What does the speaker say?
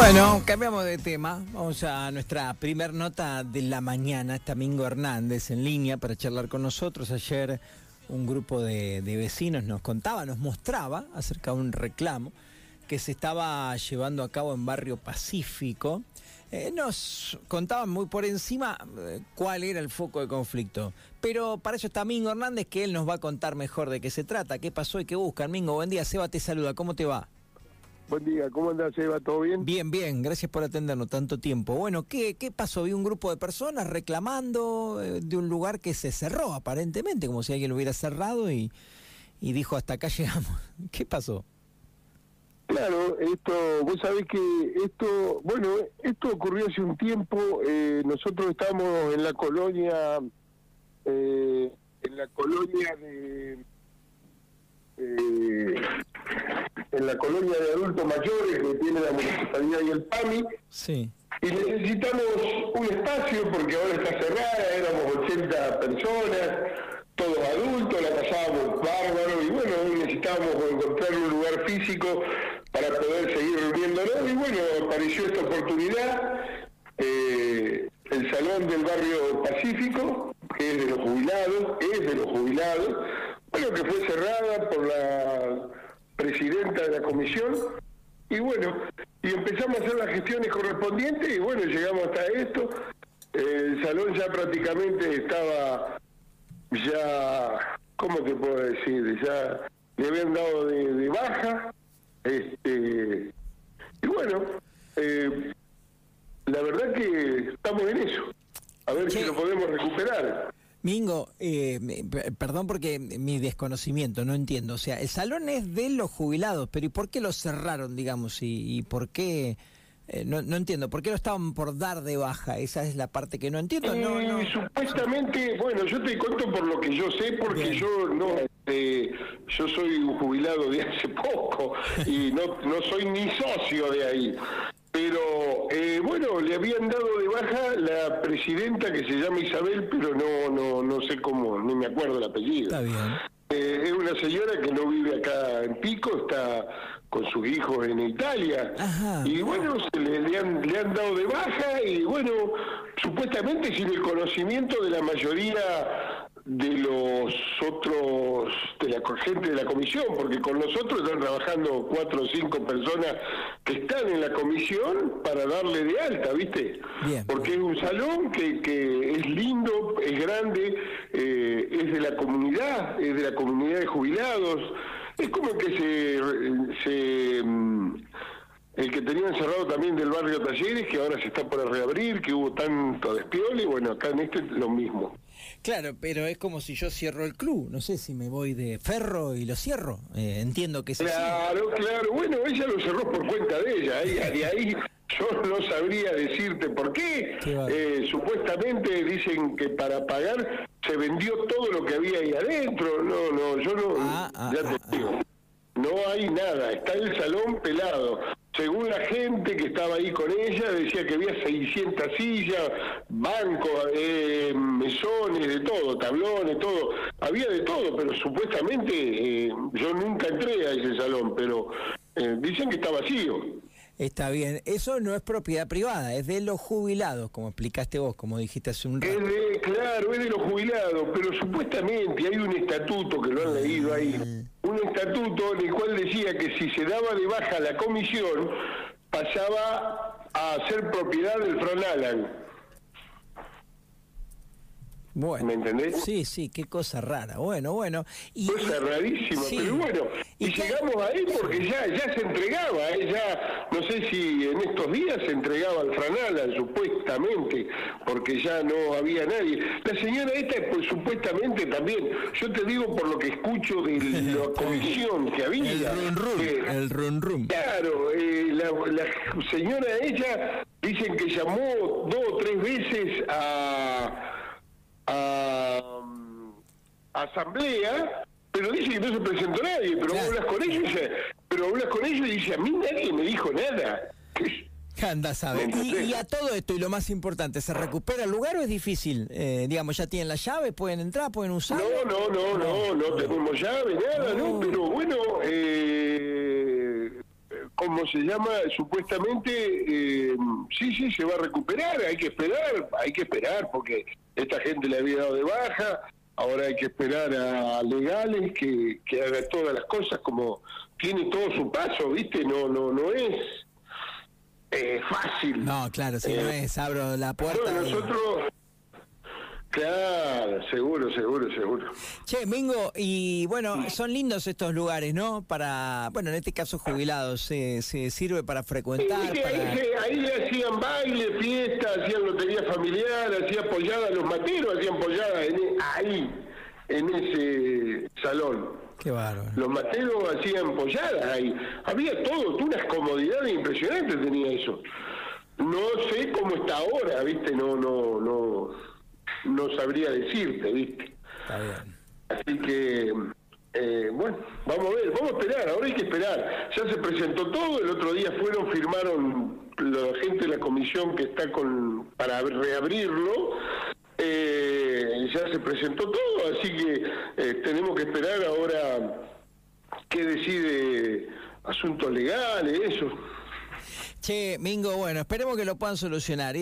Bueno, cambiamos de tema. Vamos a nuestra primer nota de la mañana. Está Mingo Hernández en línea para charlar con nosotros. Ayer un grupo de, vecinos nos contaba, nos mostraba acerca de un reclamo que se estaba llevando a cabo en Barrio Pacífico. Eh, nos contaban muy por encima eh, cuál era el foco de conflicto. Pero para eso está Mingo Hernández, que él nos va a contar mejor de qué se trata, qué pasó y qué buscan. Mingo, buen día. Seba te saluda. ¿Cómo te va? Buen día, ¿cómo andás, Eva? ¿Todo bien? Bien, bien, gracias por atendernos tanto tiempo. Bueno, ¿qué, qué pasó? Vi un grupo de personas reclamando eh, de un lugar que se cerró, aparentemente, como si alguien lo hubiera cerrado y, y dijo hasta acá llegamos. ¿Qué pasó? Claro, esto, vos sabés que esto, bueno, esto ocurrió hace un tiempo, eh, nosotros estamos en la colonia, eh, en la colonia de, eh, en la colonia de adultos mayores que tiene la municipalidad y el PAMI, Sí. y necesitamos un espacio porque ahora está cerrada, éramos 80 personas, todos adultos, la pasábamos bárbaro y bueno, hoy necesitábamos encontrar un lugar físico para poder seguir reuniéndonos y bueno, apareció esta oportunidad, eh, el Salón del Barrio Pacífico, que es de los jubilados, es de los jubilados, bueno, que fue cerrada por la presidenta de la comisión y bueno, y empezamos a hacer las gestiones correspondientes y bueno, llegamos hasta esto. El salón ya prácticamente estaba, ya, ¿cómo te puedo decir? Ya le habían dado de, de baja. Este, y bueno, eh, la verdad que estamos en eso. A ver si lo podemos recuperar. Mingo, eh, perdón porque mi desconocimiento, no entiendo. O sea, el salón es de los jubilados, pero ¿y por qué lo cerraron, digamos? ¿Y, y por qué? eh, no, no entiendo. ¿Por qué lo estaban por dar de baja? Esa es la parte que no entiendo. No, Eh, no. supuestamente, bueno, yo te cuento por lo que yo sé, porque Bien. yo no, eh, yo soy un jubilado de hace poco y no, no soy ni socio de ahí. Eh, bueno, le habían dado de baja la presidenta que se llama Isabel, pero no, no, no sé cómo, ni me acuerdo el apellido. Está bien. Eh, es una señora que no vive acá en Pico, está con sus hijos en Italia. Ajá. Y bueno, se le, le han, le han dado de baja y bueno, supuestamente sin el conocimiento de la mayoría de los otros, de la gente de la comisión, porque con nosotros están trabajando cuatro o cinco personas que están en la comisión para darle de alta, ¿viste? Bien. Porque es un salón que, que es lindo, es grande, eh, es de la comunidad, es de la comunidad de jubilados. Es como que se, se mm, el que tenían cerrado también del barrio Talleres, que ahora se está por reabrir, que hubo tanto despiole, bueno, acá en este lo mismo. Claro, pero es como si yo cierro el club. No sé si me voy de ferro y lo cierro. Eh, entiendo que es así. Claro, claro. Bueno, ella lo cerró por cuenta de ella. Ahí, de ahí yo no sabría decirte por qué. Eh, supuestamente dicen que para pagar se vendió todo lo que había ahí adentro. No, no, yo no. Ah, ah, ya te ah, digo. No hay nada. Está el salón pelado. Según la gente que estaba ahí con ella, decía que había 600 sillas, bancos, eh, mesones, de todo, tablones, todo. Había de todo, pero supuestamente eh, yo nunca entré a ese salón, pero eh, dicen que está vacío. Está bien. Eso no es propiedad privada, es de los jubilados, como explicaste vos, como dijiste hace un Es rato. de, claro, es de los jubilados, pero supuestamente hay un estatuto que lo han leído ahí, un estatuto en el cual decía que si se daba de baja la comisión, pasaba a ser propiedad del Fran Alan. Bueno. ¿Me entendés? Sí, sí, qué cosa rara. Bueno, bueno. Y, Cosa rarísima, Sí. pero bueno, y, ¿Y qué- llegamos ahí porque ya ya se entregaba, ¿eh? ya no sé si en estos días se entregaba al Franalan, supuestamente, porque ya no había nadie. La señora esta, pues supuestamente también, yo te digo por lo que escucho de la comisión que había. el run run, que- el run run. Claro, eh, la, la señora ella dicen que llamó dos o tres veces a, asamblea, pero dice que no se presentó nadie, pero Claro. vos hablas con ellos, y dice- pero hablas con ellos y dice, a mí nadie me dijo nada. Anda, sabe. ¿Me Y, y a todo esto, y lo más importante, ¿se recupera el lugar o es difícil? Eh, digamos, ya tienen la llave, pueden entrar, pueden usar. No, no, no, no, no tenemos llave, nada, no, No. pero bueno, eh, como se llama, supuestamente, eh, sí, sí, se va a recuperar, hay que esperar, hay que esperar, porque esta gente le había dado de baja, ahora hay que esperar a legales que, que hagan todas las cosas como tiene todo su paso, ¿viste? No, no, no es eh, fácil. No, claro, si no Eh, es, abro la puerta. no, y- nosotros, claro, seguro, seguro, seguro. Che, Mingo, y bueno, son lindos estos lugares, ¿no? Para, bueno, en este caso jubilados, se, se sirve para frecuentar, para... ahí, se- ahí hacían baile, fiesta, hacían lotería familiar, hacían polladas, los materos hacían polladas e- ahí, en ese salón. Qué bárbaro. Los materos hacían polladas ahí. Había todo, unas comodidades impresionantes tenía eso. No sé cómo está ahora, ¿viste? No, no, no, no sabría decirte, ¿viste? Está bien. Así que, eh, bueno, vamos a ver, vamos a esperar, ahora hay que esperar. Ya se presentó todo, el otro día fueron, firmaron la gente de la comisión que está con para reabrirlo, eh, ya se presentó todo, así que eh, tenemos que esperar ahora qué decide asuntos legales, eso. Che, Mingo, bueno, esperemos que lo puedan solucionar.